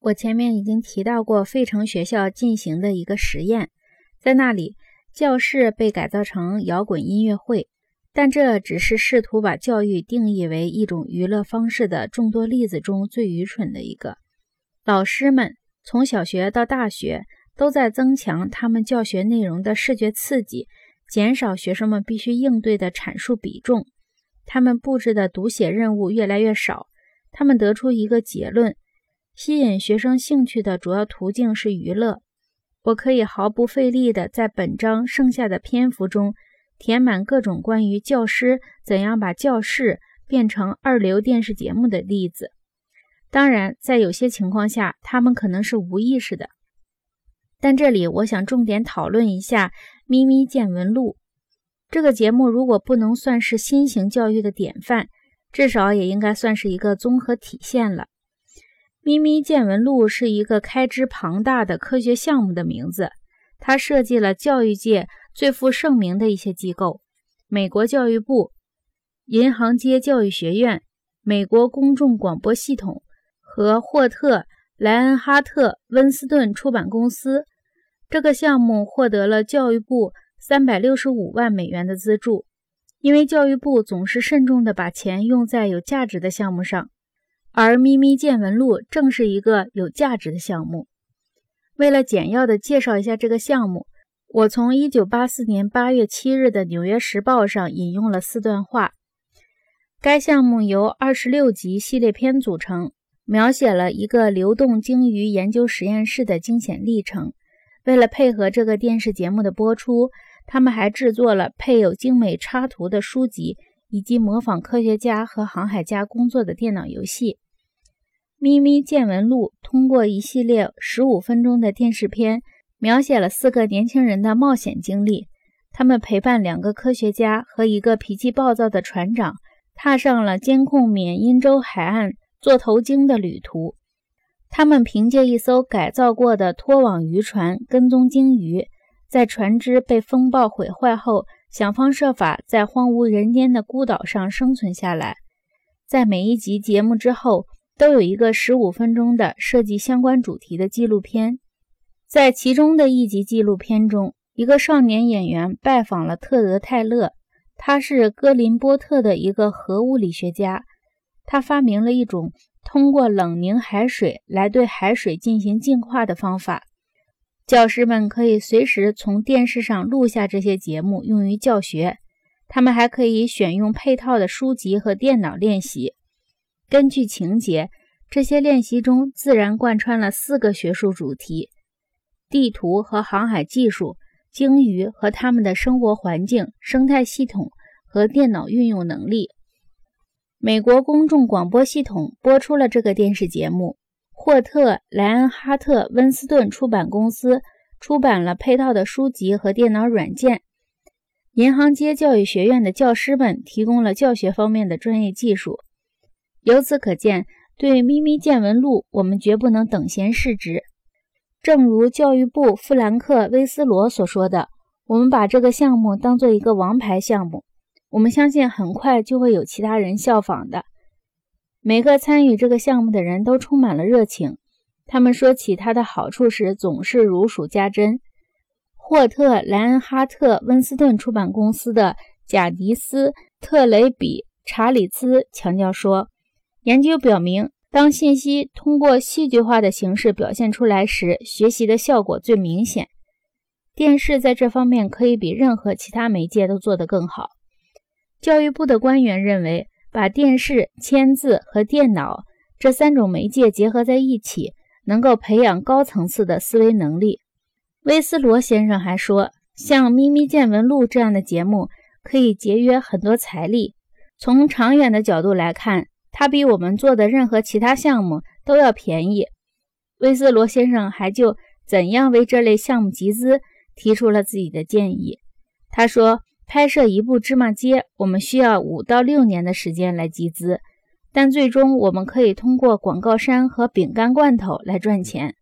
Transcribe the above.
我前面已经提到过，费城学校进行的一个实验，在那里，教室被改造成摇滚音乐会，但这只是试图把教育定义为一种娱乐方式的众多例子中最愚蠢的一个。老师们从小学到大学都在增强他们教学内容的视觉刺激，减少学生们必须应对的阐述比重。他们布置的读写任务越来越少。他们得出一个结论。吸引学生兴趣的主要途径是娱乐。我可以毫不费力地在本章剩下的篇幅中填满各种关于教师怎样把教室变成二流电视节目的例子。当然，在有些情况下，他们可能是无意识的。但这里我想重点讨论一下《咪咪见闻录》这个节目。如果不能算是新型教育的典范，至少也应该算是一个综合体现了。咪咪见闻录是一个开支庞大的科学项目的名字。它设计了教育界最负盛名的一些机构：美国教育部、银行街教育学院、美国公众广播系统和霍特莱恩哈特温斯顿出版公司。这个项目获得了教育部三百六十五万美元的资助，因为教育部总是慎重地把钱用在有价值的项目上。而《咪咪见闻录》正是一个有价值的项目。为了简要地介绍一下这个项目，我从1984年8月7日的《纽约时报》上引用了四段话。该项目由26集系列片组成，描写了一个流动鲸鱼研究实验室的惊险历程。为了配合这个电视节目的播出，他们还制作了配有精美插图的书籍。以及模仿科学家和航海家工作的电脑游戏《咪咪见闻录》，通过一系列十五分钟的电视片，描写了四个年轻人的冒险经历。他们陪伴两个科学家和一个脾气暴躁的船长，踏上了监控缅因州海岸座头鲸的旅途。他们凭借一艘改造过的拖网渔船跟踪鲸鱼，在船只被风暴毁坏后。想方设法在荒无人烟的孤岛上生存下来。在每一集节目之后，都有一个十五分钟的设计相关主题的纪录片。在其中的一集纪录片中，一个少年演员拜访了特德·泰勒，他是哥林波特的一个核物理学家。他发明了一种通过冷凝海水来对海水进行净化的方法。教师们可以随时从电视上录下这些节目，用于教学。他们还可以选用配套的书籍和电脑练习。根据情节，这些练习中自然贯穿了四个学术主题：地图和航海技术、鲸鱼和它们的生活环境、生态系统和电脑运用能力。美国公众广播系统播出了这个电视节目。霍特莱恩哈特温斯顿出版公司出版了配套的书籍和电脑软件。银行街教育学院的教师们提供了教学方面的专业技术。由此可见，对《咪咪见闻录》，我们绝不能等闲视之。正如教育部富兰克·威斯罗所说的：“我们把这个项目当做一个王牌项目，我们相信很快就会有其他人效仿的。”每个参与这个项目的人都充满了热情。他们说起它的好处时，总是如数家珍。霍特莱恩哈特温斯顿出版公司的贾迪斯特雷比查理兹强调说：“研究表明，当信息通过戏剧化的形式表现出来时，学习的效果最明显。电视在这方面可以比任何其他媒介都做得更好。”教育部的官员认为。把电视、签字和电脑这三种媒介结合在一起，能够培养高层次的思维能力。威斯罗先生还说，像《咪咪见闻录》这样的节目可以节约很多财力。从长远的角度来看，它比我们做的任何其他项目都要便宜。威斯罗先生还就怎样为这类项目集资提出了自己的建议。他说。拍摄一部芝麻街，我们需要五到六年的时间来集资，但最终我们可以通过广告商和饼干罐头来赚钱。